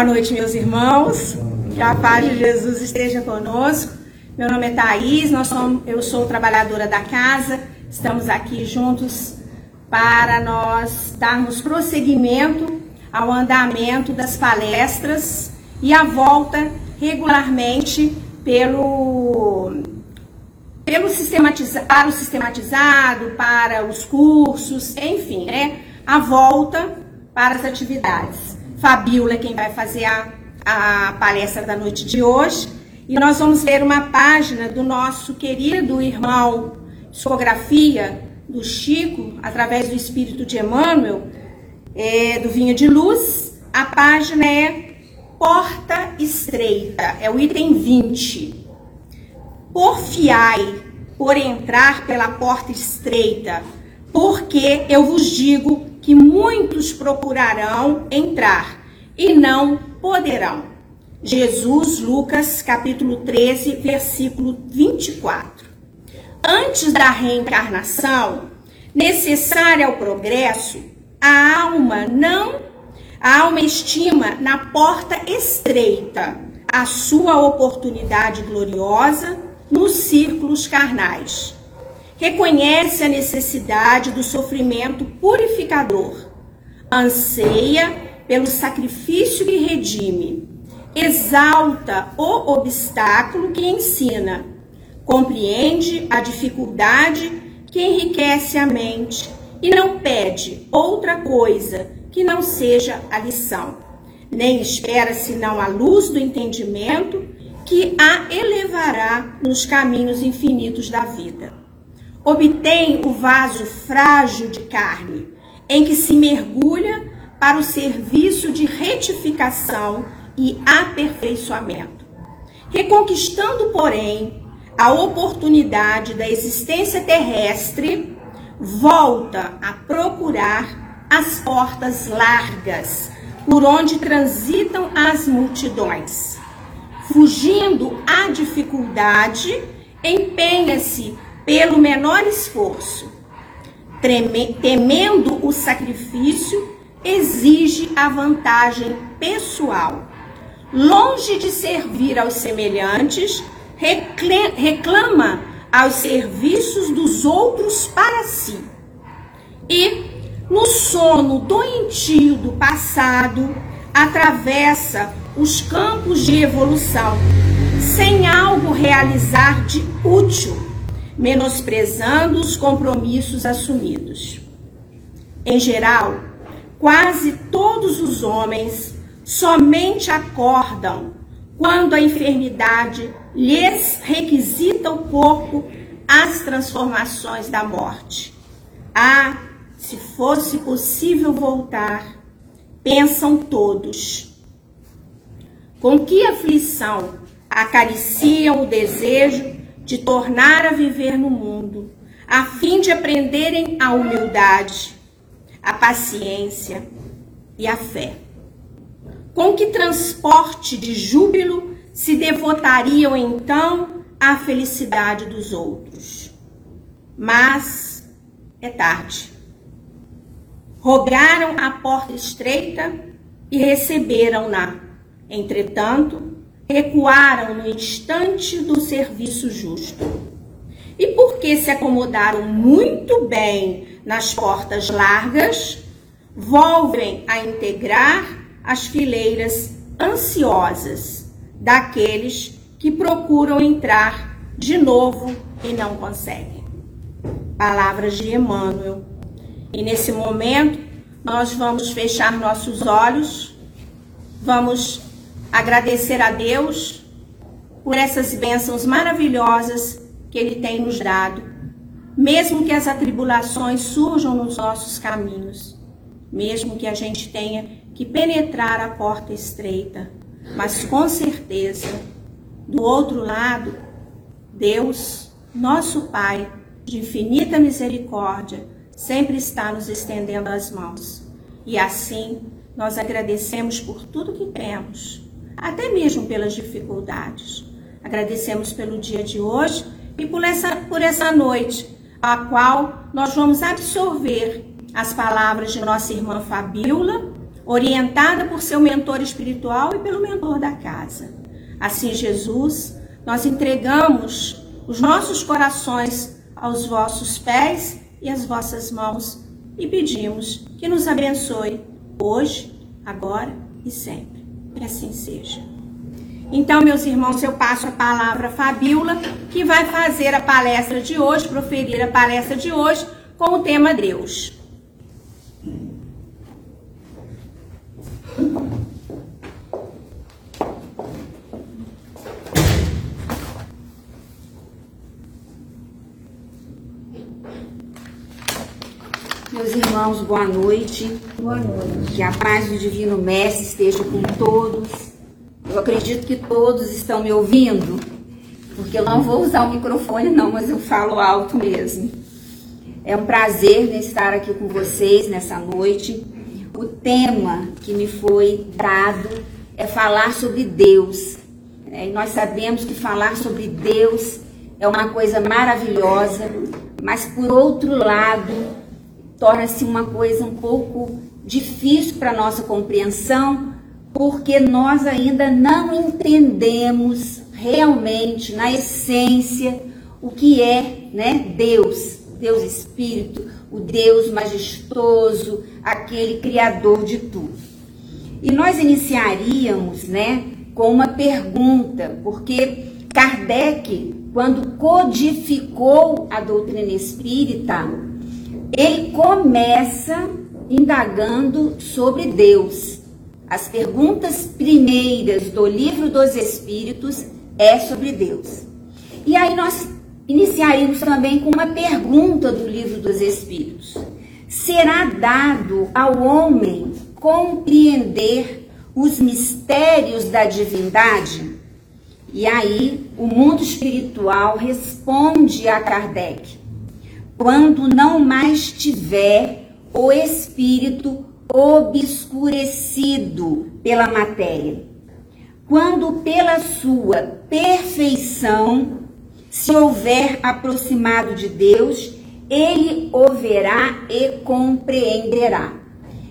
Boa noite, meus irmãos. Que a paz de Jesus esteja conosco. Meu nome é Thaís, nós somos, eu sou trabalhadora da casa. Estamos aqui juntos para nós darmos prosseguimento ao andamento das palestras e a volta regularmente pelo pelo sistematizado, para o sistematizado, para os cursos, enfim, né? A volta para as atividades. Fabiola é quem vai fazer a, a palestra da noite de hoje. E nós vamos ler uma página do nosso querido irmão Psicografia do Chico, através do Espírito de Emmanuel, é, do Vinho de Luz. A página é Porta Estreita, é o item 20. Porfiai por entrar pela porta estreita, porque eu vos digo que muitos procurarão entrar e não poderão. Jesus, Lucas, capítulo 13, versículo 24. Antes da reencarnação, necessária ao progresso, a alma não a alma estima na porta estreita a sua oportunidade gloriosa nos círculos carnais reconhece a necessidade do sofrimento purificador, anseia pelo sacrifício que redime, exalta o obstáculo que ensina, compreende a dificuldade que enriquece a mente e não pede outra coisa que não seja a lição, nem espera senão a luz do entendimento que a elevará nos caminhos infinitos da vida obtém o vaso frágil de carne, em que se mergulha para o serviço de retificação e aperfeiçoamento. Reconquistando, porém, a oportunidade da existência terrestre, volta a procurar as portas largas por onde transitam as multidões. Fugindo à dificuldade, empenha-se pelo menor esforço. Temendo o sacrifício, exige a vantagem pessoal. Longe de servir aos semelhantes, reclama aos serviços dos outros para si. E, no sono doentio do passado, atravessa os campos de evolução, sem algo realizar de útil menosprezando os compromissos assumidos. Em geral, quase todos os homens somente acordam quando a enfermidade lhes requisita o corpo as transformações da morte. Ah, se fosse possível voltar, pensam todos. Com que aflição acariciam o desejo de tornar a viver no mundo, a fim de aprenderem a humildade, a paciência e a fé. Com que transporte de júbilo se devotariam então à felicidade dos outros? Mas é tarde. Rogaram a porta estreita e receberam-na. Entretanto, recuaram no instante do serviço justo. E porque se acomodaram muito bem nas portas largas, volvem a integrar as fileiras ansiosas daqueles que procuram entrar de novo e não conseguem. Palavras de Emmanuel. E nesse momento, nós vamos fechar nossos olhos, vamos agradecer a Deus por essas bênçãos maravilhosas que Ele tem nos dado, mesmo que as atribulações surjam nos nossos caminhos, mesmo que a gente tenha que penetrar a porta estreita, mas com certeza, do outro lado, Deus, nosso Pai, de infinita misericórdia, sempre está nos estendendo as mãos. E assim, nós agradecemos por tudo que temos até mesmo pelas dificuldades. Agradecemos pelo dia de hoje e por essa, por essa noite, a qual nós vamos absorver as palavras de nossa irmã Fabiola, orientada por seu mentor espiritual e pelo mentor da casa. Assim, Jesus, nós entregamos os nossos corações aos vossos pés e às vossas mãos e pedimos que nos abençoe hoje, agora e sempre. Que assim seja. Então, meus irmãos, eu passo a palavra a Fabiola, que vai fazer a palestra de hoje, proferir a palestra de hoje com o tema Deus. Meus irmãos, boa noite. Boa noite. Que a paz do Divino Mestre esteja com todos. Eu acredito que todos estão me ouvindo, porque eu não vou usar o microfone, não, mas eu falo alto mesmo. É um prazer estar aqui com vocês nessa noite. O tema que me foi dado é falar sobre Deus. É, e nós sabemos que falar sobre Deus é uma coisa maravilhosa, mas por outro lado, torna-se uma coisa um pouco difícil para nossa compreensão, porque nós ainda não entendemos realmente, na essência, o que é né, Deus, Deus Espírito, o Deus majestoso, aquele Criador de tudo. E nós iniciaríamos né, com uma pergunta, porque Kardec, quando codificou a doutrina espírita, ele começa indagando sobre Deus. As perguntas primeiras do livro dos Espíritos é sobre Deus. E aí nós iniciaríamos também com uma pergunta do livro dos Espíritos. Será dado ao homem compreender os mistérios da divindade? E aí o mundo espiritual responde a Kardec quando não mais tiver o espírito obscurecido pela matéria. Quando pela sua perfeição se houver aproximado de Deus, ele o verá e compreenderá.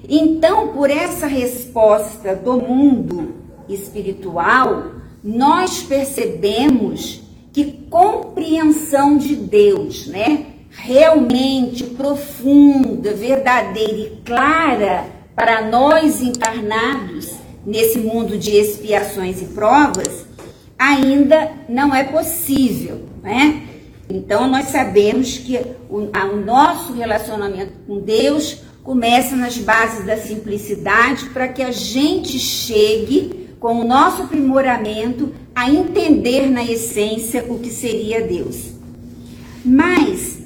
Então, por essa resposta do mundo espiritual, nós percebemos que compreensão de Deus, né? Realmente profunda, verdadeira e clara para nós encarnados nesse mundo de expiações e provas, ainda não é possível, né? Então nós sabemos que o, o nosso relacionamento com Deus começa nas bases da simplicidade para que a gente chegue com o nosso aprimoramento a entender na essência o que seria Deus. Mas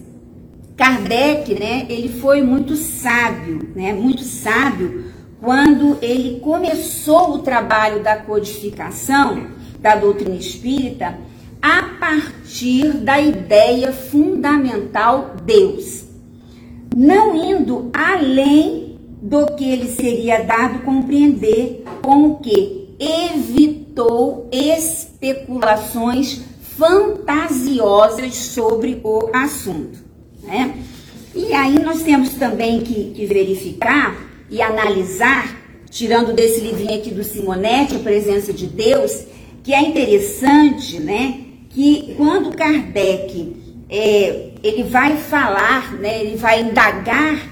Kardec, né, ele foi muito sábio, né, muito sábio quando ele começou o trabalho da codificação da doutrina espírita a partir da ideia fundamental Deus, não indo além do que ele seria dado compreender com o que evitou especulações fantasiosas sobre o assunto. Né? E aí nós temos também que, que verificar e analisar, tirando desse livrinho aqui do Simonetti, a presença de Deus, que é interessante, né? Que quando Kardec é, ele vai falar, né? Ele vai indagar,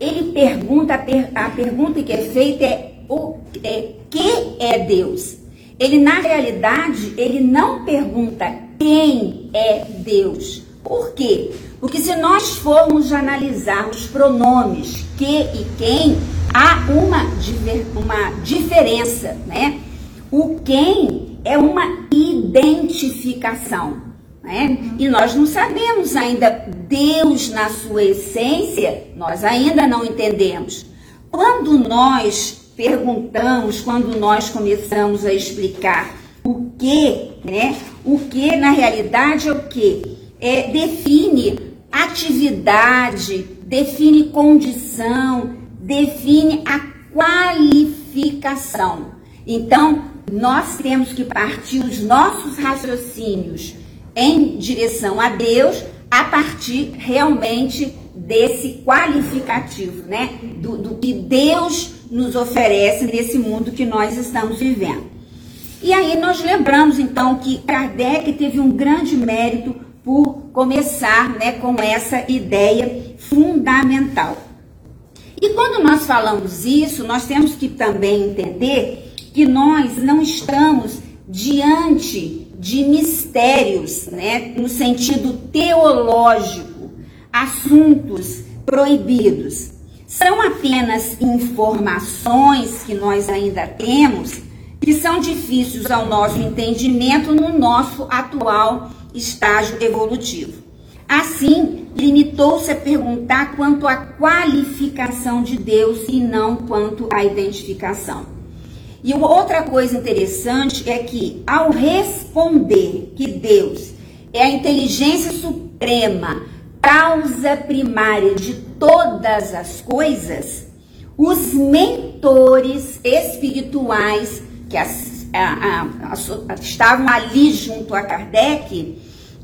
ele pergunta, a, per, a pergunta que é feita é o é, que é Deus? Ele na realidade ele não pergunta quem é Deus. Por quê? Porque se nós formos analisar os pronomes que e quem, há uma, uma diferença, né? O quem é uma identificação, né? E nós não sabemos ainda Deus na sua essência, nós ainda não entendemos. Quando nós perguntamos, quando nós começamos a explicar o que, né? O que na realidade é o que? É, define atividade, define condição, define a qualificação. Então, nós temos que partir os nossos raciocínios em direção a Deus a partir realmente desse qualificativo, né? Do, do que Deus nos oferece nesse mundo que nós estamos vivendo. E aí nós lembramos então que Kardec teve um grande mérito por começar né, com essa ideia fundamental. E quando nós falamos isso, nós temos que também entender que nós não estamos diante de mistérios, né, no sentido teológico, assuntos proibidos. São apenas informações que nós ainda temos que são difíceis ao nosso entendimento no nosso atual estágio evolutivo. Assim, limitou-se a perguntar quanto à qualificação de Deus e não quanto à identificação. E outra coisa interessante é que, ao responder que Deus é a inteligência suprema, causa primária de todas as coisas, os mentores espirituais que as, a, a, estavam ali junto a Kardec,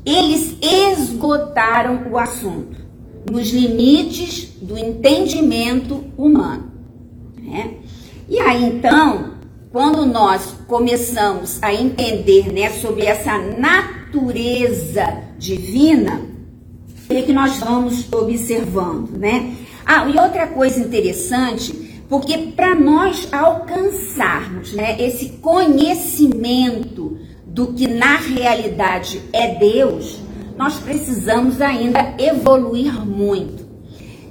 eles esgotaram o assunto nos limites do entendimento humano. Né? E aí então, quando nós começamos a entender né, sobre essa natureza divina, é que nós vamos observando, né? Ah, e outra coisa interessante porque para nós alcançarmos né, esse conhecimento do que na realidade é Deus, nós precisamos ainda evoluir muito.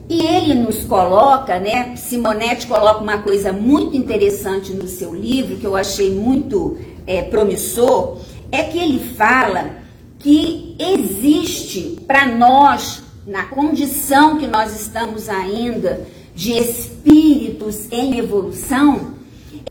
E ele nos coloca, né? Simonetti coloca uma coisa muito interessante no seu livro, que eu achei muito é, promissor, é que ele fala que existe para nós, na condição que nós estamos ainda, de espíritos em evolução,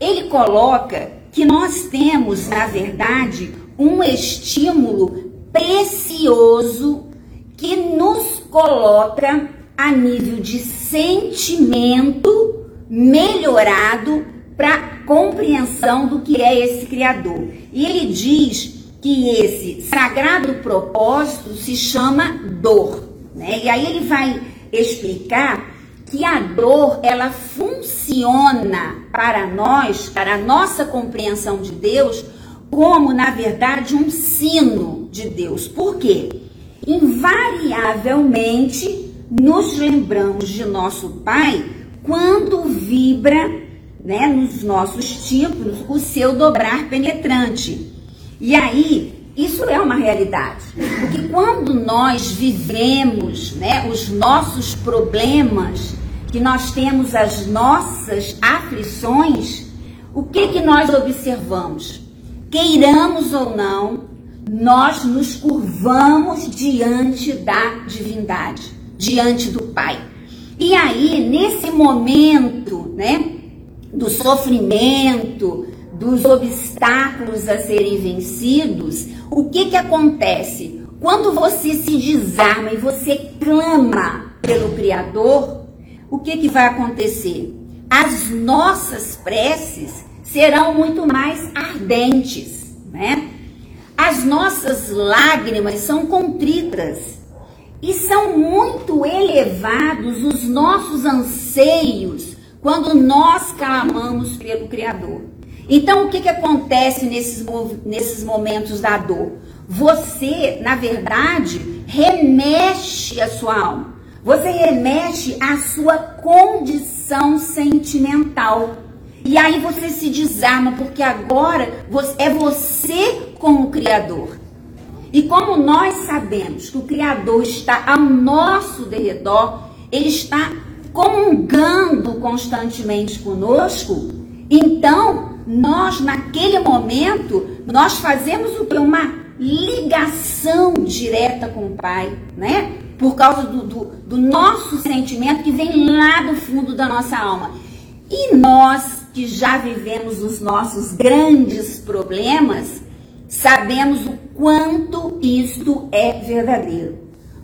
ele coloca que nós temos, na verdade, um estímulo precioso que nos coloca a nível de sentimento melhorado para compreensão do que é esse Criador. E ele diz que esse sagrado propósito se chama dor. Né? E aí ele vai explicar que a dor ela funciona para nós, para a nossa compreensão de Deus, como na verdade um sino de Deus. Por quê? Invariavelmente nos lembramos de nosso Pai quando vibra, né, nos nossos tímpanos o seu dobrar penetrante. E aí isso é uma realidade. Porque quando nós vivemos né, os nossos problemas que nós temos as nossas aflições, o que que nós observamos? Queiramos ou não, nós nos curvamos diante da divindade, diante do Pai. E aí, nesse momento, né, do sofrimento, dos obstáculos a serem vencidos, o que que acontece? Quando você se desarma e você clama pelo Criador, o que, que vai acontecer? As nossas preces serão muito mais ardentes, né? As nossas lágrimas são contritas e são muito elevados os nossos anseios quando nós clamamos pelo Criador. Então, o que, que acontece nesses, nesses momentos da dor? Você, na verdade, remexe a sua alma. Você remexe à sua condição sentimental. E aí você se desarma, porque agora é você com o Criador. E como nós sabemos que o Criador está ao nosso derredor, ele está comungando constantemente conosco, então nós naquele momento nós fazemos o que? Uma ligação direta com o Pai, né? Por causa do, do, do nosso sentimento que vem lá do fundo da nossa alma. E nós que já vivemos os nossos grandes problemas, sabemos o quanto isto é verdadeiro.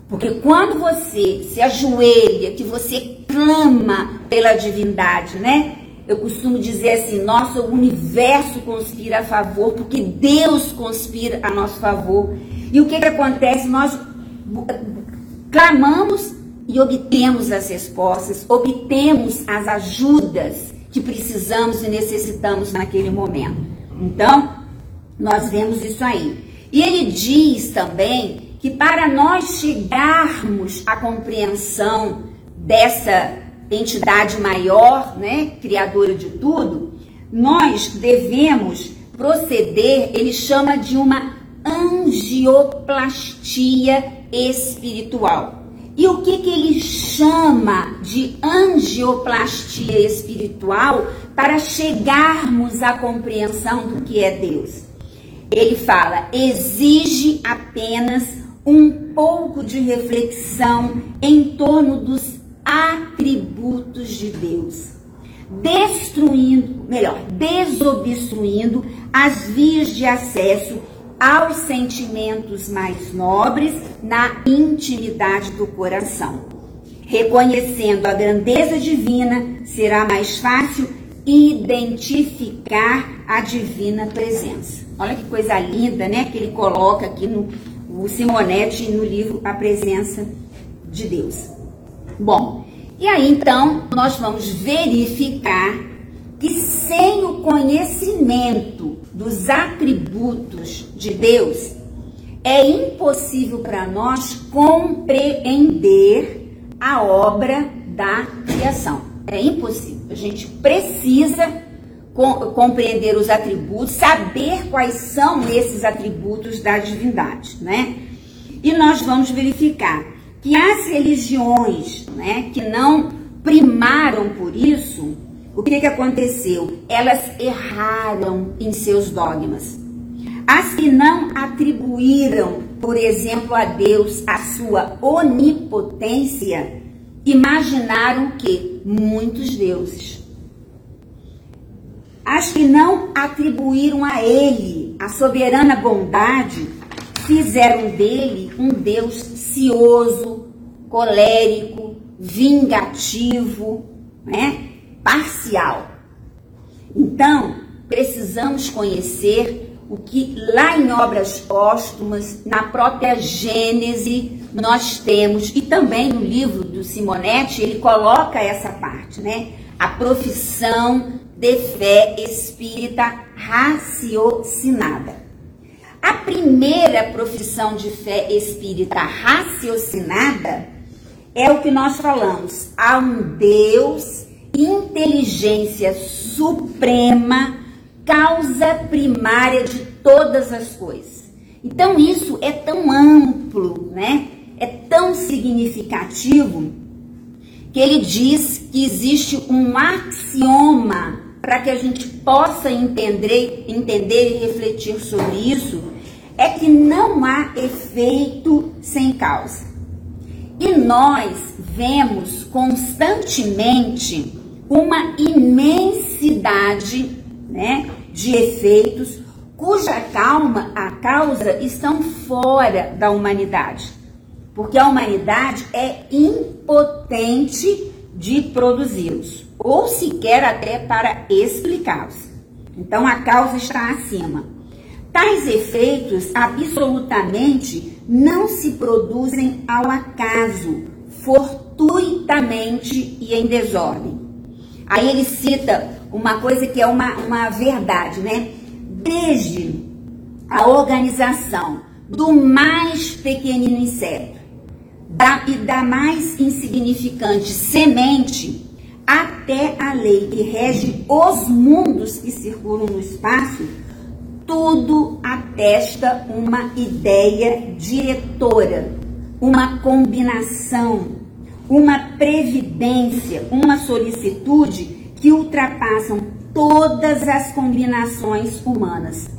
Porque quando você se ajoelha, que você clama pela divindade, né? Eu costumo dizer assim: nosso universo conspira a favor, porque Deus conspira a nosso favor. E o que, que acontece? Nós clamamos e obtemos as respostas, obtemos as ajudas que precisamos e necessitamos naquele momento. Então, nós vemos isso aí. E ele diz também que para nós chegarmos à compreensão dessa entidade maior, né, criadora de tudo, nós devemos proceder, ele chama de uma angioplastia espiritual. E o que, que ele chama de angioplastia espiritual para chegarmos à compreensão do que é Deus? Ele fala, exige apenas um pouco de reflexão em torno dos atributos de Deus, destruindo, melhor, desobstruindo as vias de acesso aos sentimentos mais nobres na intimidade do coração. Reconhecendo a grandeza divina, será mais fácil identificar a divina presença. Olha que coisa linda, né? Que ele coloca aqui no o Simonetti no livro A Presença de Deus. Bom, e aí então nós vamos verificar que sem o conhecimento dos atributos de Deus, é impossível para nós compreender a obra da criação. É impossível. A gente precisa compreender os atributos, saber quais são esses atributos da divindade, né? E nós vamos verificar que as religiões, né, que não primaram por isso, o que, que aconteceu? Elas erraram em seus dogmas. As que não atribuíram, por exemplo, a Deus a sua onipotência, imaginaram que muitos deuses. As que não atribuíram a Ele a soberana bondade, fizeram dele um Deus cioso, colérico, vingativo, né? Parcial. Então, precisamos conhecer o que lá em obras póstumas, na própria Gênese, nós temos, e também no livro do Simonetti, ele coloca essa parte, né? A profissão de fé espírita raciocinada. A primeira profissão de fé espírita raciocinada é o que nós falamos. Há um Deus inteligência suprema, causa primária de todas as coisas. Então isso é tão amplo, né? É tão significativo que ele diz que existe um axioma para que a gente possa entender, entender e refletir sobre isso, é que não há efeito sem causa. E nós vemos constantemente uma imensidade né, de efeitos cuja calma, a causa estão fora da humanidade. Porque a humanidade é impotente de produzi-los, ou sequer até para explicá-los. Então a causa está acima. Tais efeitos absolutamente não se produzem ao acaso, fortuitamente e em desordem. Aí ele cita uma coisa que é uma, uma verdade, né? Desde a organização do mais pequenino inseto da, e da mais insignificante semente até a lei que rege os mundos que circulam no espaço, tudo atesta uma ideia diretora, uma combinação uma previdência, uma solicitude que ultrapassam todas as combinações humanas.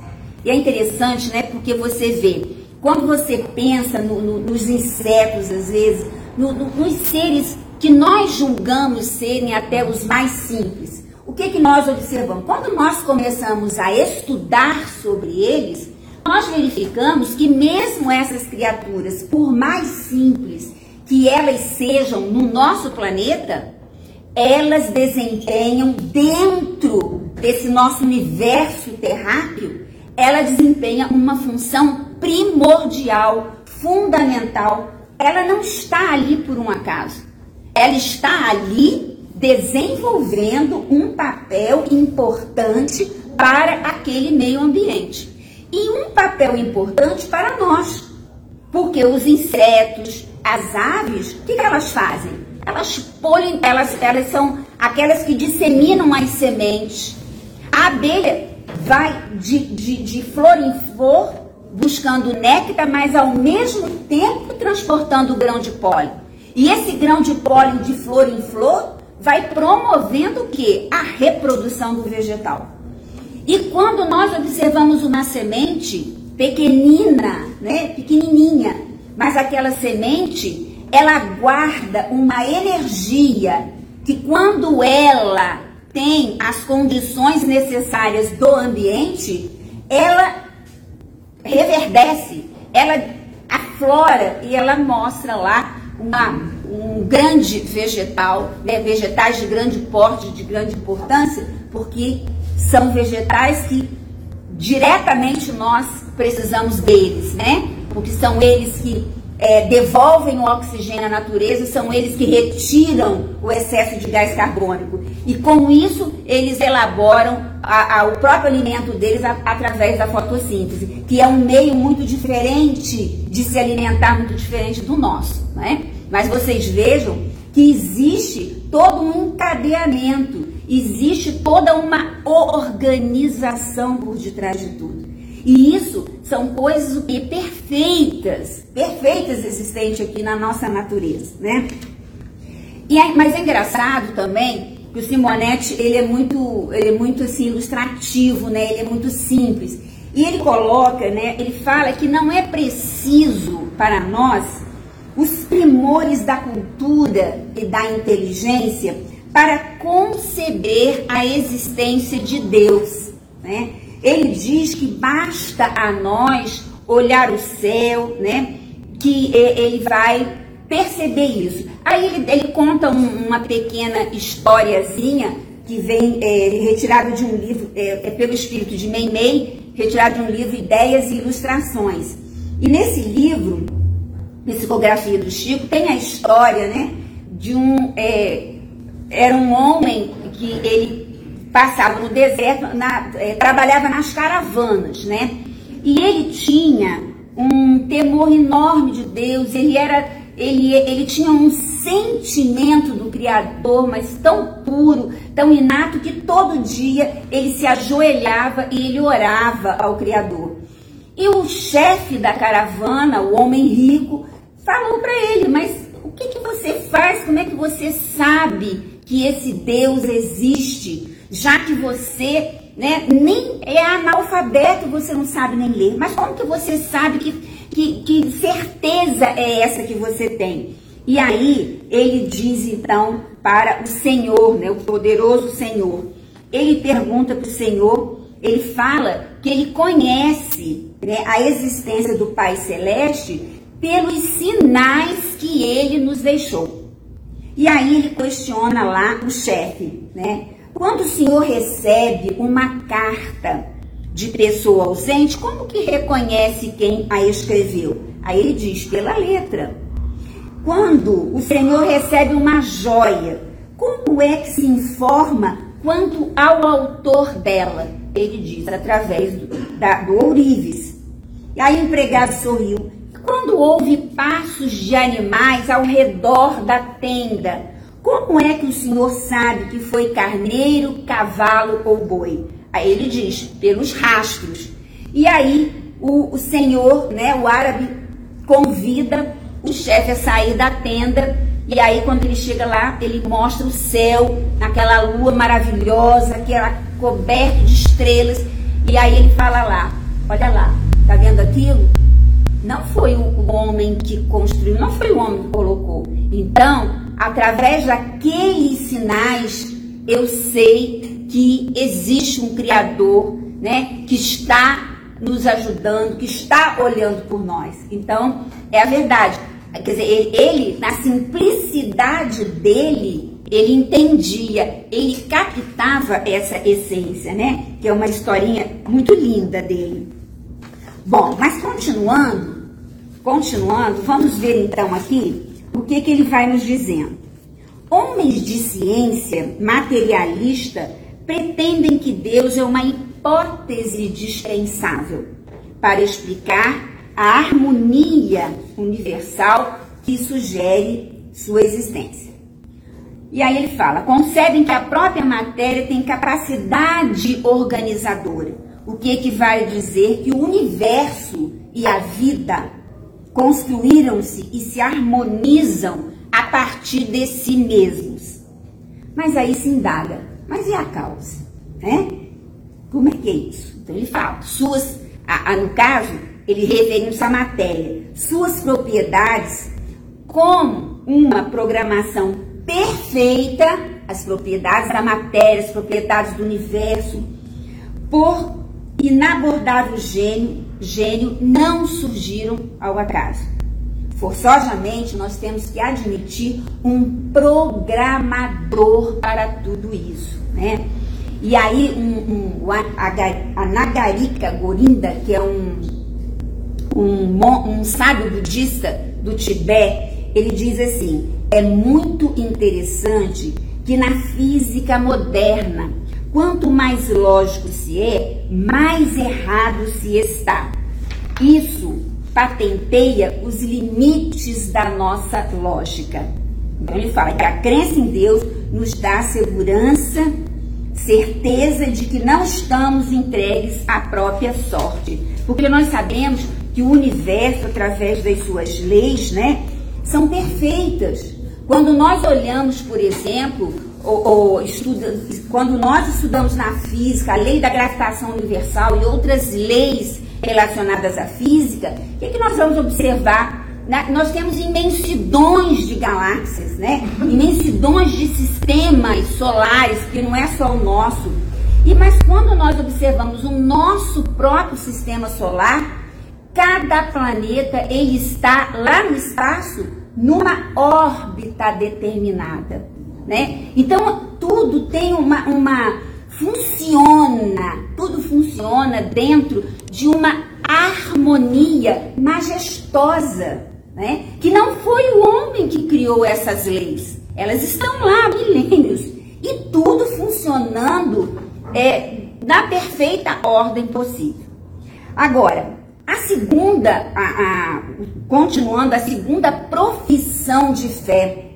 E é interessante, né? Porque você vê, quando você pensa no, no, nos insetos, às vezes, no, nos seres que nós julgamos serem até os mais simples, o que, que nós observamos? Quando nós começamos a estudar sobre eles, nós verificamos que mesmo essas criaturas, por mais simples que elas sejam no nosso planeta, elas desempenham dentro desse nosso universo terráqueo, ela desempenha uma função primordial, fundamental ela não está ali por um acaso. Ela está ali desenvolvendo um papel importante para aquele meio ambiente. E um papel importante para nós. Porque os insetos, as aves, o que, que elas fazem? Elas polem, elas, elas são aquelas que disseminam as sementes. A abelha vai de, de, de flor em flor buscando néctar, mas ao mesmo tempo transportando o grão de pólen. E esse grão de pólen de flor em flor vai promovendo o que? A reprodução do vegetal. E quando nós observamos uma semente pequenina, né, pequenininha, mas aquela semente, ela guarda uma energia que quando ela tem as condições necessárias do ambiente, ela reverdece, ela aflora e ela mostra lá uma, um grande vegetal, né, vegetais de grande porte, de grande importância, porque são vegetais que diretamente nós precisamos deles, né? Porque são eles que é, devolvem o oxigênio à natureza, são eles que retiram o excesso de gás carbônico. E com isso, eles elaboram a, a, o próprio alimento deles a, através da fotossíntese, que é um meio muito diferente de se alimentar, muito diferente do nosso. Né? Mas vocês vejam que existe todo um encadeamento, existe toda uma organização por detrás de tudo. E isso são coisas perfeitas, perfeitas existentes aqui na nossa natureza, né? E é, mas é engraçado também que o Simonetti, ele é muito, ele é muito assim ilustrativo, né? Ele é muito simples. E ele coloca, né, ele fala que não é preciso para nós os primores da cultura e da inteligência para conceber a existência de Deus, né? Ele diz que basta a nós olhar o céu, né? Que ele vai perceber isso. Aí ele, ele conta um, uma pequena historiazinha que vem é, retirado de um livro, é, é, pelo espírito de Meimei, retirado de um livro Ideias e Ilustrações. E nesse livro, Psicografia do Chico, tem a história, né? De um. É, era um homem que ele passava no deserto, na, é, trabalhava nas caravanas, né? E ele tinha um temor enorme de Deus, ele era, ele, ele tinha um sentimento do Criador, mas tão puro, tão inato, que todo dia ele se ajoelhava e ele orava ao Criador. E o chefe da caravana, o homem rico, falou para ele, mas o que, que você faz? Como é que você sabe que esse Deus existe? Já que você né, nem é analfabeto, você não sabe nem ler. Mas como que você sabe que, que, que certeza é essa que você tem? E aí ele diz então para o Senhor, né, o poderoso Senhor. Ele pergunta para o Senhor, ele fala que ele conhece né, a existência do Pai Celeste pelos sinais que ele nos deixou. E aí ele questiona lá o chefe, né? Quando o senhor recebe uma carta de pessoa ausente, como que reconhece quem a escreveu? Aí ele diz pela letra. Quando o senhor recebe uma joia, como é que se informa quanto ao autor dela? Ele diz através do, da, do ourives. E aí o empregado sorriu. Quando houve passos de animais ao redor da tenda, como é que o senhor sabe que foi carneiro, cavalo ou boi? Aí ele diz, pelos rastros. E aí o, o senhor, né, o árabe, convida o chefe a sair da tenda. E aí quando ele chega lá, ele mostra o céu, naquela lua maravilhosa, que era coberto de estrelas. E aí ele fala lá, olha lá, tá vendo aquilo? Não foi o homem que construiu, não foi o homem que colocou. Então, através daqueles sinais, eu sei que existe um Criador, né, que está nos ajudando, que está olhando por nós. Então, é a verdade. Quer dizer, ele, na simplicidade dele, ele entendia, ele captava essa essência, né? Que é uma historinha muito linda dele. Bom, mas continuando, continuando, vamos ver então aqui o que, que ele vai nos dizendo. Homens de ciência materialista pretendem que Deus é uma hipótese dispensável para explicar a harmonia universal que sugere sua existência. E aí ele fala: concebem que a própria matéria tem capacidade organizadora, o que equivale a dizer que o universo e a vida construíram-se e se harmonizam a partir de si mesmos. Mas aí se indaga: mas e a causa? Né? Como é que é isso? Então ele fala: suas, a, a, no caso, ele referindo-se à matéria, suas propriedades como uma programação perfeita, as propriedades da matéria, as propriedades do universo, por inabordável gênio, gênio não surgiram ao acaso. Forçosamente, nós temos que admitir um programador para tudo isso, né? E aí, um, um, a, Nagarika Gorinda, que é um, um, um sábio budista do Tibete, ele diz assim: é muito interessante que na física moderna, quanto mais lógico se é, mais errado se está. Isso patenteia os limites da nossa lógica. Então ele fala que a crença em Deus nos dá segurança certeza de que não estamos entregues à própria sorte. Porque nós sabemos que o universo, através das suas leis, né, são perfeitas. Quando nós olhamos, por exemplo, ou, ou estuda, quando nós estudamos na física a lei da gravitação universal e outras leis relacionadas à física, o que, é que nós vamos observar nós temos imensidões de galáxias, né? Imensidões de sistemas solares, que não é só o nosso. E mas quando nós observamos o nosso próprio sistema solar, cada planeta ele está lá no espaço numa órbita determinada, né? Então tudo tem uma, uma funciona, tudo funciona dentro de uma harmonia majestosa né? Que não foi o homem que criou essas leis. Elas estão lá há milênios e tudo funcionando é, na perfeita ordem possível. Agora, a segunda, a, a, continuando, a segunda profissão de fé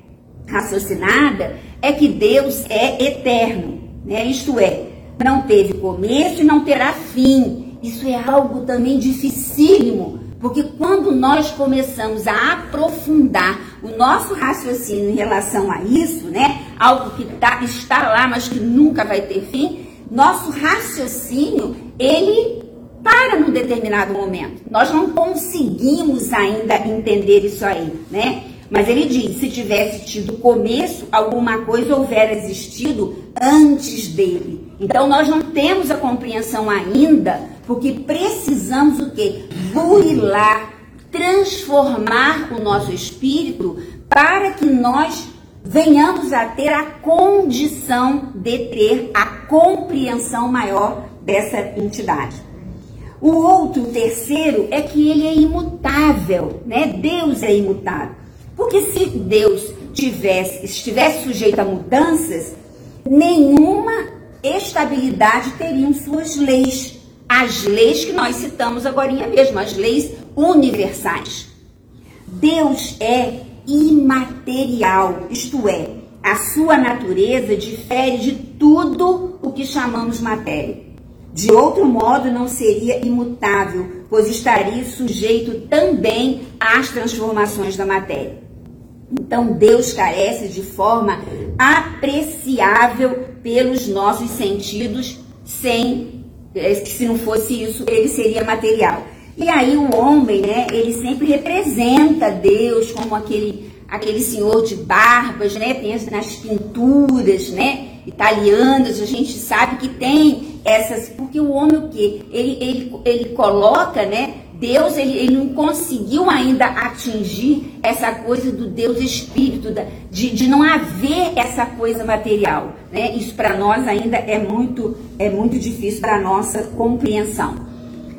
raciocinada é que Deus é eterno, né? isto é, não teve começo e não terá fim. Isso é algo também dificílimo porque quando nós começamos a aprofundar o nosso raciocínio em relação a isso, né? Algo que tá, está lá, mas que nunca vai ter fim, nosso raciocínio, ele para num determinado momento. Nós não conseguimos ainda entender isso aí, né? Mas ele diz: se tivesse tido começo, alguma coisa houvera existido antes dele. Então nós não temos a compreensão ainda porque precisamos o quê? Burilar, transformar o nosso espírito para que nós venhamos a ter a condição de ter a compreensão maior dessa entidade. O outro, o terceiro, é que ele é imutável, né? Deus é imutável. Porque se Deus tivesse, estivesse sujeito a mudanças, nenhuma estabilidade teriam suas leis as leis que nós citamos agora mesmo, as leis universais. Deus é imaterial, isto é, a sua natureza difere de tudo o que chamamos matéria. De outro modo, não seria imutável, pois estaria sujeito também às transformações da matéria. Então, Deus carece de forma apreciável pelos nossos sentidos, sem é, se não fosse isso, ele seria material. E aí o homem, né, ele sempre representa Deus como aquele, aquele senhor de barbas, né, pensa nas pinturas, né, italianas, a gente sabe que tem essas, porque o homem o quê? Ele, ele, ele coloca, né, Deus ele, ele não conseguiu ainda atingir essa coisa do Deus Espírito, de, de não haver essa coisa material. Né? Isso para nós ainda é muito, é muito difícil para nossa compreensão.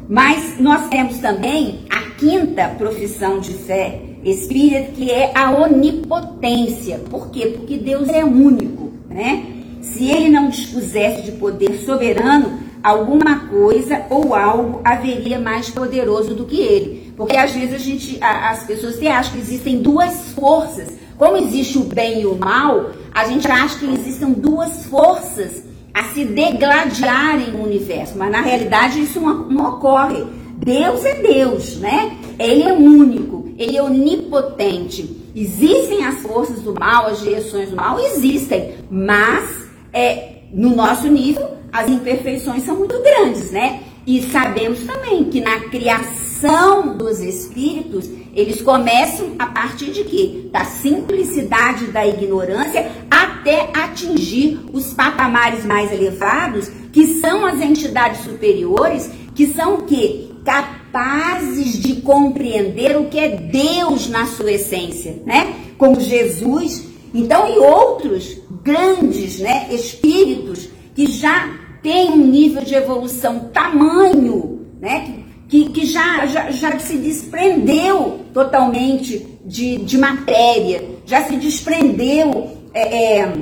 Mas nós temos também a quinta profissão de fé espírita, que é a onipotência. Por quê? Porque Deus é único, né? Se ele não dispusesse de poder soberano, alguma coisa ou algo haveria mais poderoso do que ele. Porque às vezes a gente, as pessoas se acham que existem duas forças. Como existe o bem e o mal, a gente acha que existem duas forças a se degladiarem no universo. Mas na realidade isso não, não ocorre. Deus é Deus, né? Ele é único, ele é onipotente. Existem as forças do mal, as direções do mal, existem, mas é, no nosso nível as imperfeições são muito grandes, né? E sabemos também que na criação dos espíritos, eles começam a partir de quê? Da simplicidade da ignorância até atingir os patamares mais elevados, que são as entidades superiores, que são o quê? Capazes de compreender o que é Deus na sua essência, né? Como Jesus, então e outros grandes, né, espíritos que já tem um nível de evolução tamanho, né? Que, que já, já, já se desprendeu totalmente de, de matéria, já se desprendeu é, é,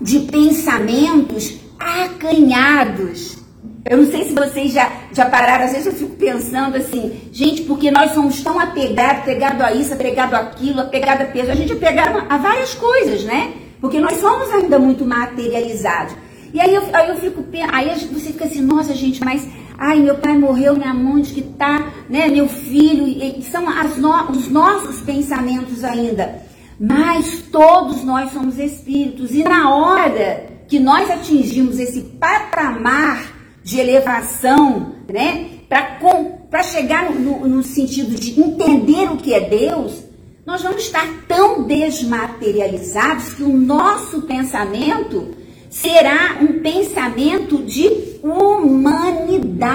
de pensamentos acanhados. Eu não sei se vocês já, já pararam, às vezes eu fico pensando assim, gente, porque nós somos tão apegados, apegado a isso, apegado àquilo, apegado a peso, a gente é apegado a várias coisas, né? Porque nós somos ainda muito materializados. E aí eu, aí eu fico, aí você fica assim, nossa gente, mas ai, meu pai morreu, minha mãe que tá, né, meu filho, são no, os nossos pensamentos ainda. Mas todos nós somos espíritos e na hora que nós atingimos esse patamar de elevação, né, para chegar no, no sentido de entender o que é Deus, nós vamos estar tão desmaterializados que o nosso pensamento será um pensamento de humanidade.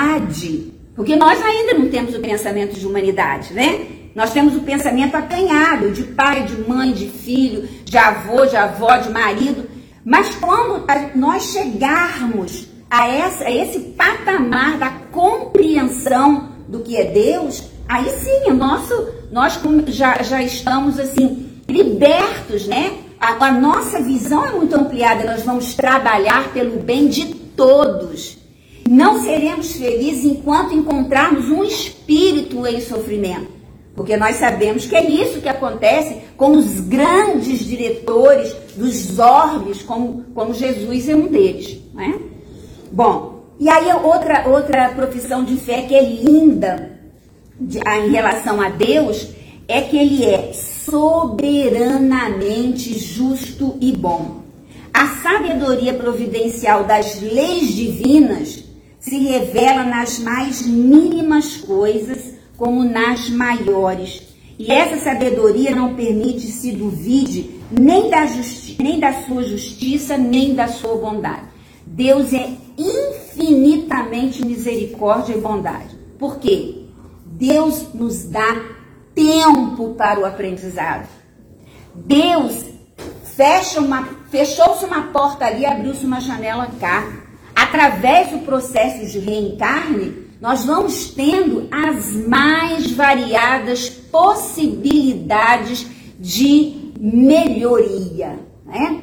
Porque nós ainda não temos o pensamento de humanidade, né? Nós temos o pensamento acanhado de pai, de mãe, de filho, de avô, de avó, de marido. Mas quando nós chegarmos a, essa, a esse patamar da compreensão do que é Deus, aí sim, o nosso, nós já, já estamos assim libertos, né? A, a nossa visão é muito ampliada, nós vamos trabalhar pelo bem de todos. Não seremos felizes enquanto encontrarmos um espírito em sofrimento. Porque nós sabemos que é isso que acontece com os grandes diretores dos orbes, como, como Jesus é um deles. Né? Bom, e aí outra, outra profissão de fé que é linda de, em relação a Deus é que ele é soberanamente justo e bom. A sabedoria providencial das leis divinas se revela nas mais mínimas coisas como nas maiores. E essa sabedoria não permite se duvide nem da, nem da sua justiça, nem da sua bondade. Deus é infinitamente misericórdia e bondade. Por quê? Deus nos dá tempo para o aprendizado. Deus fecha uma, fechou-se uma porta ali, abriu-se uma janela cá. Através do processo de reencarne, nós vamos tendo as mais variadas possibilidades de melhoria, né?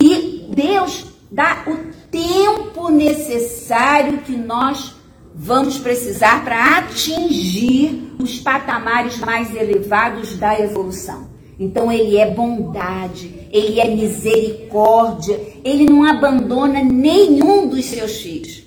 E Deus dá o tempo necessário que nós vamos precisar para atingir os patamares mais elevados da evolução. Então ele é bondade, ele é misericórdia, ele não abandona nenhum dos seus filhos.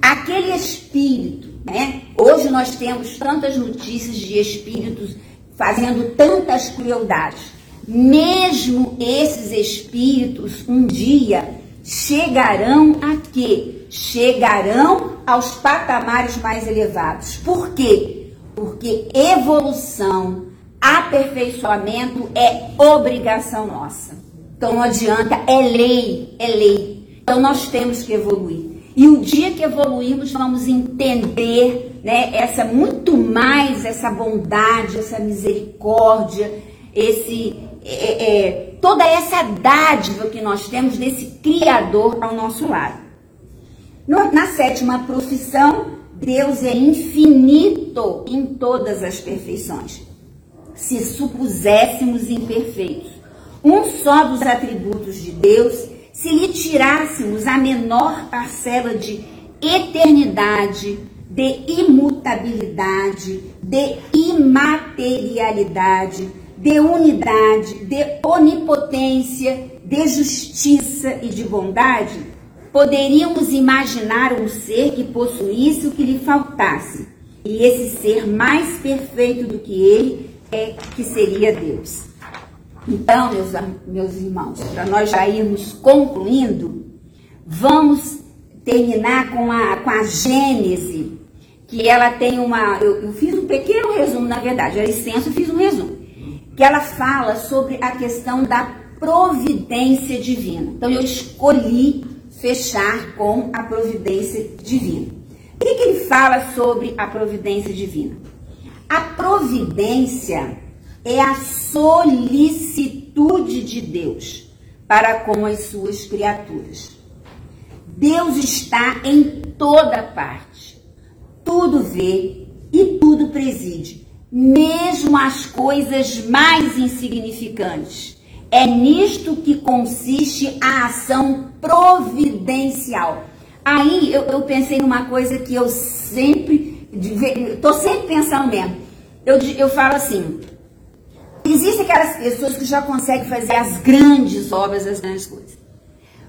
Aquele espírito, né? Hoje nós temos tantas notícias de espíritos fazendo tantas crueldades. Mesmo esses espíritos um dia chegarão a quê? Chegarão aos patamares mais elevados. Por quê? Porque evolução, aperfeiçoamento é obrigação nossa. Então não adianta, é lei, é lei. Então nós temos que evoluir. E o dia que evoluirmos, vamos entender né, essa muito mais essa bondade, essa misericórdia, esse é, é, toda essa dádiva que nós temos desse Criador ao nosso lado. No, na sétima profissão Deus é infinito em todas as perfeições. Se supuséssemos imperfeitos, um só dos atributos de Deus, se lhe tirássemos a menor parcela de eternidade, de imutabilidade, de imaterialidade, de unidade, de onipotência, de justiça e de bondade, poderíamos imaginar um ser que possuísse o que lhe faltasse. E esse ser mais perfeito do que ele é que seria Deus. Então, meus, meus irmãos, para nós já irmos concluindo, vamos terminar com a, com a Gênese, que ela tem uma. Eu, eu fiz um pequeno resumo, na verdade, era extenso, eu fiz um resumo. Que ela fala sobre a questão da providência divina. Então, eu escolhi fechar com a providência divina. O que, que ele fala sobre a providência divina? A providência é a solicitude de Deus para com as suas criaturas. Deus está em toda parte, tudo vê e tudo preside, mesmo as coisas mais insignificantes. É nisto que consiste a ação providencial. Aí eu, eu pensei numa coisa que eu sempre, estou sempre pensando mesmo. Eu, eu falo assim, existem aquelas pessoas que já conseguem fazer as grandes obras, as grandes coisas.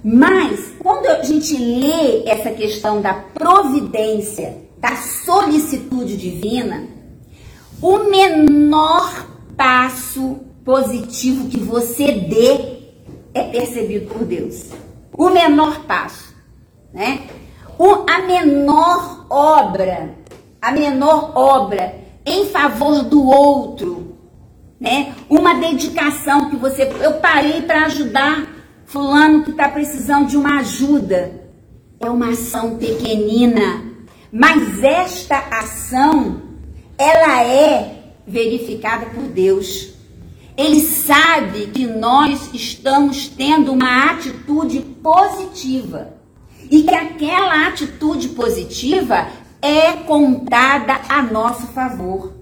Mas, quando a gente lê essa questão da providência, da solicitude divina, o menor passo positivo que você dê é percebido por Deus. O menor passo, né? O, a menor obra, a menor obra em favor do outro, né? Uma dedicação que você, eu parei para ajudar fulano que está precisando de uma ajuda. É uma ação pequenina, mas esta ação ela é verificada por Deus. Ele sabe que nós estamos tendo uma atitude positiva e que aquela atitude positiva é contada a nosso favor.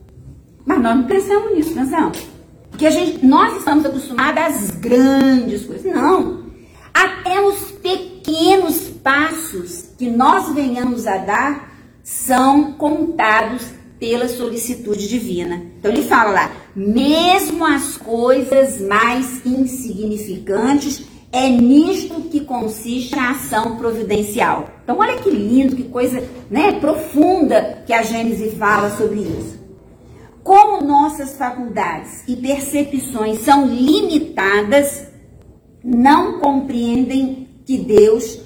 Mas nós não pensamos nisso, pensamos. Porque a gente, nós estamos acostumados às grandes coisas. Não. Até os pequenos passos que nós venhamos a dar são contados pela solicitude divina. Então ele fala lá, mesmo as coisas mais insignificantes, é nisto que consiste a ação providencial. Então olha que lindo, que coisa né, profunda que a Gênese fala sobre isso. Como nossas faculdades e percepções são limitadas, não compreendem que Deus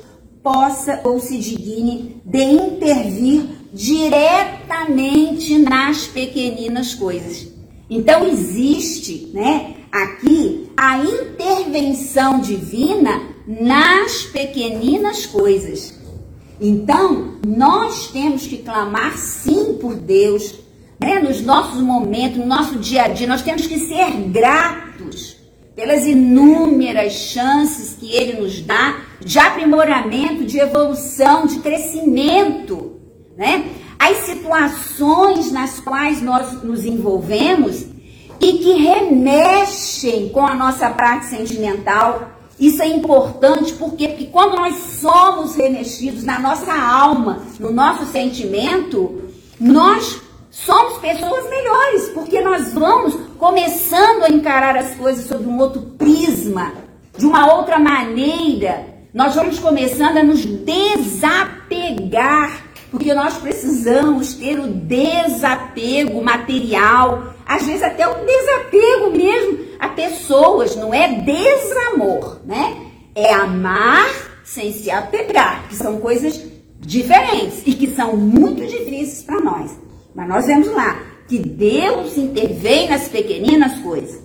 possa ou se digne de intervir diretamente nas pequeninas coisas. Então existe, né, aqui a intervenção divina nas pequeninas coisas. Então, nós temos que clamar sim por Deus, né, nos nossos momentos, no nosso dia a dia, nós temos que ser gratos pelas inúmeras chances que ele nos dá de aprimoramento, de evolução, de crescimento, né? As situações nas quais nós nos envolvemos e que remexem com a nossa prática sentimental. Isso é importante porque, porque quando nós somos remexidos na nossa alma, no nosso sentimento, nós somos pessoas melhores, porque nós vamos começando a encarar as coisas sob um outro prisma, de uma outra maneira. Nós vamos começando a nos desapegar, porque nós precisamos ter o desapego material, às vezes até o desapego mesmo a pessoas, não é desamor, né? É amar sem se apegar, que são coisas diferentes e que são muito difíceis para nós. Mas nós vemos lá que Deus intervém nas pequeninas coisas.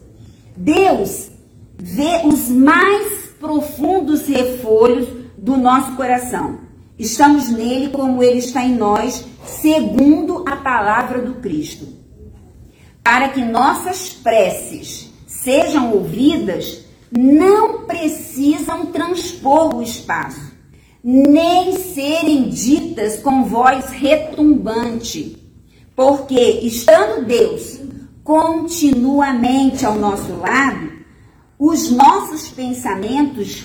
Deus vê os mais profundos refolhos do nosso coração. Estamos nele como ele está em nós, segundo a palavra do Cristo. Para que nossas preces sejam ouvidas, não precisam transpor o espaço. nem serem ditas com voz retumbante, porque estando Deus continuamente ao nosso lado, os nossos pensamentos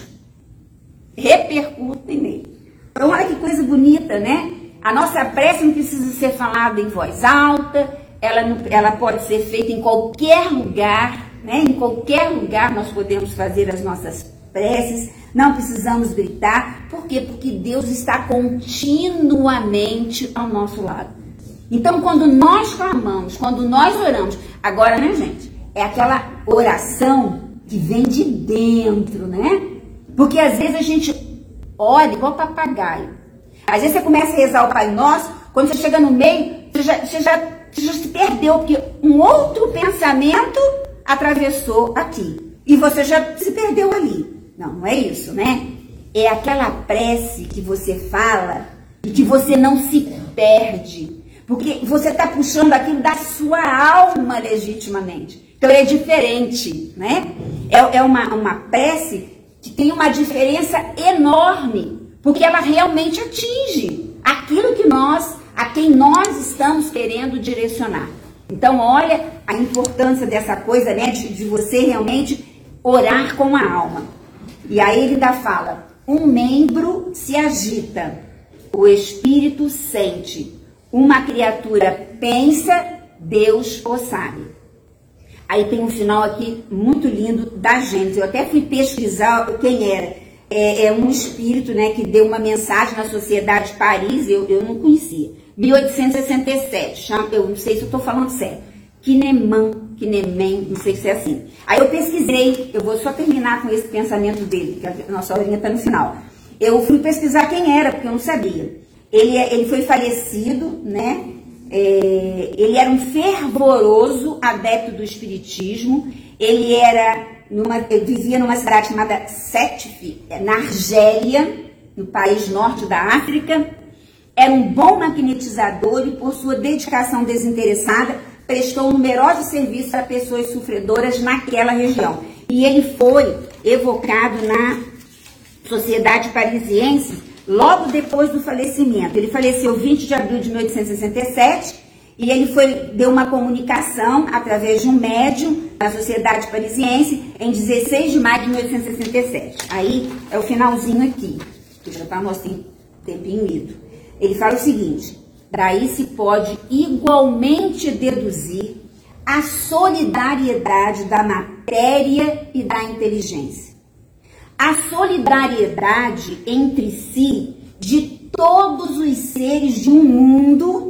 repercutem nele. Então, olha que coisa bonita, né? A nossa prece não precisa ser falada em voz alta, ela, não, ela pode ser feita em qualquer lugar, né? Em qualquer lugar nós podemos fazer as nossas preces, não precisamos gritar. Por quê? Porque Deus está continuamente ao nosso lado. Então, quando nós clamamos, quando nós oramos, agora, né, gente? É aquela oração que vem de dentro, né? Porque às vezes a gente ora igual papagaio. Às vezes você começa a rezar o Pai Nosso, quando você chega no meio, você já, você já, você já se perdeu, porque um outro pensamento atravessou aqui. E você já se perdeu ali. Não, não é isso, né? É aquela prece que você fala e que você não se perde. Porque você está puxando aquilo da sua alma legitimamente. Então é diferente, né? É, é uma, uma prece que tem uma diferença enorme. Porque ela realmente atinge aquilo que nós, a quem nós estamos querendo direcionar. Então, olha a importância dessa coisa, né? De, de você realmente orar com a alma. E aí ele ainda fala: um membro se agita, o espírito sente, uma criatura pensa, Deus o sabe. Aí tem um final aqui muito lindo da gente. Eu até fui pesquisar quem era. É, é, um espírito né, que deu uma mensagem na Sociedade de Paris, eu, eu não conhecia. 1867, eu não sei se eu estou falando certo. Kineman, Kinemen, não sei se é assim. Aí eu pesquisei, eu vou só terminar com esse pensamento dele, que a nossa horinha está no final. Eu fui pesquisar quem era, porque eu não sabia. Ele, é, ele foi falecido, né? É, ele era um fervoroso adepto do espiritismo. Ele era numa, ele vivia numa cidade chamada Sétif, na Argélia, no país norte da África. Era um bom magnetizador e, por sua dedicação desinteressada, prestou numerosos serviços a pessoas sofredoras naquela região. E ele foi evocado na Sociedade Parisiense logo depois do falecimento. Ele faleceu 20 de abril de 1867 e ele foi, deu uma comunicação através de um médium na Sociedade Parisiense em 16 de maio de 1867. Aí é o finalzinho aqui, que já está nosso tempinho ido. Ele fala o seguinte: Daí se pode igualmente deduzir a solidariedade da matéria e da inteligência. A solidariedade entre si de todos os seres de um mundo,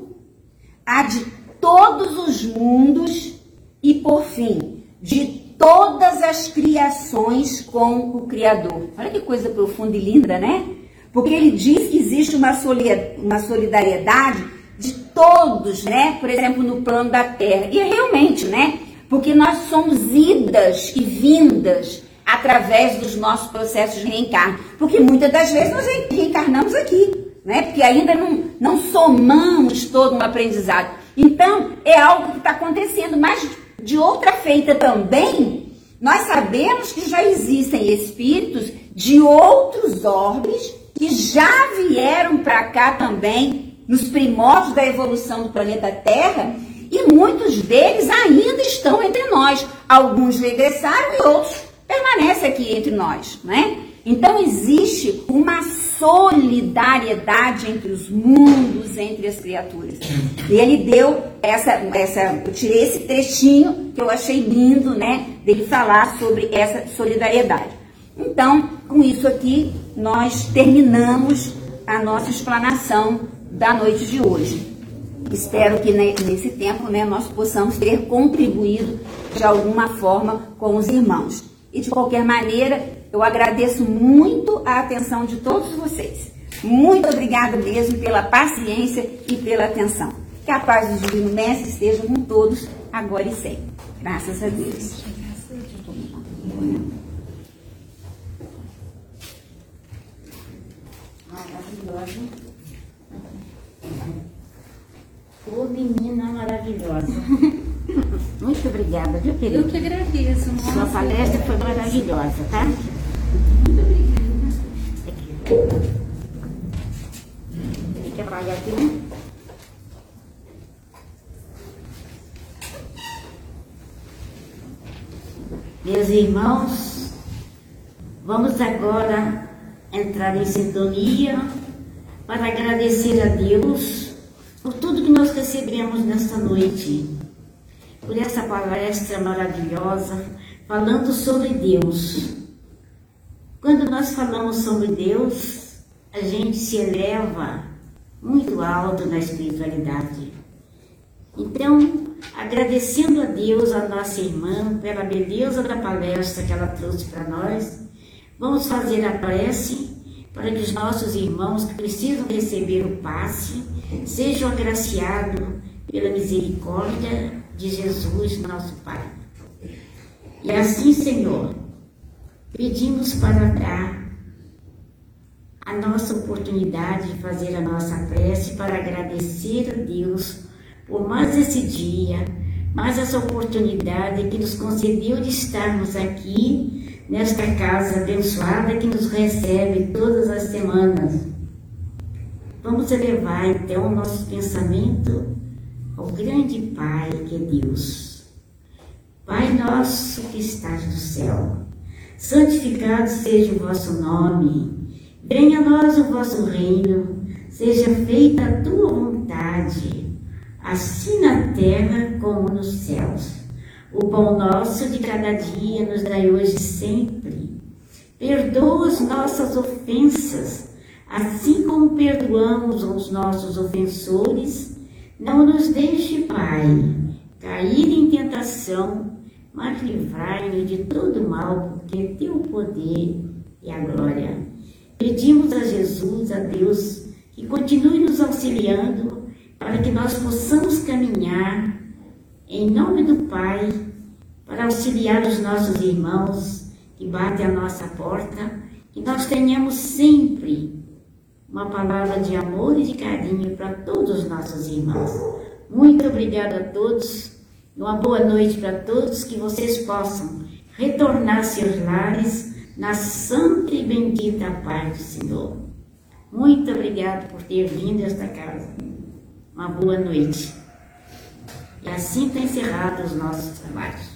a de todos os mundos e, por fim, de todas as criações com o Criador. Olha que coisa profunda e linda, né? Porque ele diz que existe uma solidariedade de todos, né? Por exemplo, no plano da Terra. E é realmente, né? Porque nós somos idas e vindas através dos nossos processos de reencarno. Porque muitas das vezes nós reencarnamos aqui, né? Porque ainda não, não somamos todo um aprendizado. Então, é algo que está acontecendo, mas de outra feita também, nós sabemos que já existem espíritos de outros orbes que já vieram para cá também nos primórdios da evolução do planeta Terra e muitos deles ainda estão entre nós. Alguns regressaram e outros permanecem aqui entre nós, né? Então existe uma solidariedade entre os mundos, entre as criaturas. E ele deu essa, essa, eu tirei esse trechinho que eu achei lindo, né, dele falar sobre essa solidariedade. Então, com isso aqui, nós terminamos a nossa explanação da noite de hoje. Espero que nesse tempo né, nós possamos ter contribuído de alguma forma com os irmãos. E de qualquer maneira, eu agradeço muito a atenção de todos vocês. Muito obrigada mesmo pela paciência e pela atenção. Que a paz do Divino Mestre esteja com todos, agora e sempre. Graças a Deus. maravilhosa. Ô menina maravilhosa. Muito obrigada, viu, querida? Eu que agradeço. Nossa. Sua palestra foi maravilhosa, tá? Muito obrigada. Aqui. Tem que apagar aqui, né? Meus irmãos, vamos agora entrar em sintonia para agradecer a Deus por tudo que nós recebemos nesta noite por essa palestra maravilhosa falando sobre Deus. Quando nós falamos sobre Deus, a gente se eleva muito alto na espiritualidade. Então, agradecendo a Deus, a nossa irmã, pela beleza da palestra que ela trouxe para nós, vamos fazer a prece para que os nossos irmãos que precisam receber o passe sejam agraciados pela misericórdia de Jesus, nosso Pai. E assim, Senhor, pedimos para dar a nossa oportunidade de fazer a nossa prece para agradecer a Deus por mais esse dia, mais essa oportunidade que nos concedeu de estarmos aqui nesta casa abençoada que nos recebe todas as semanas. Vamos elevar então o nosso pensamento ao grande Pai que é Deus. Pai nosso que estás no céu, santificado seja o vosso nome, venha a nós o vosso reino, seja feita a tua vontade assim na terra como nos céus. O pão nosso de cada dia nos dai hoje sempre. Perdoa as nossas ofensas, assim como perdoamos aos nossos ofensores. Não nos deixe, Pai, cair em tentação, mas livrai-nos de todo mal, porque é teu poder e a glória. Pedimos a Jesus, a Deus, que continue nos auxiliando para que nós possamos caminhar em nome do Pai para auxiliar os nossos irmãos que batem a nossa porta, que nós tenhamos sempre uma palavra de amor e de carinho para todos os nossos irmãos. Muito obrigada a todos, uma boa noite para todos, que vocês possam retornar seus lares na santa e bendita paz do Senhor. Muito obrigado por ter vindo a esta casa uma boa noite. E assim está encerrado os nossos trabalhos.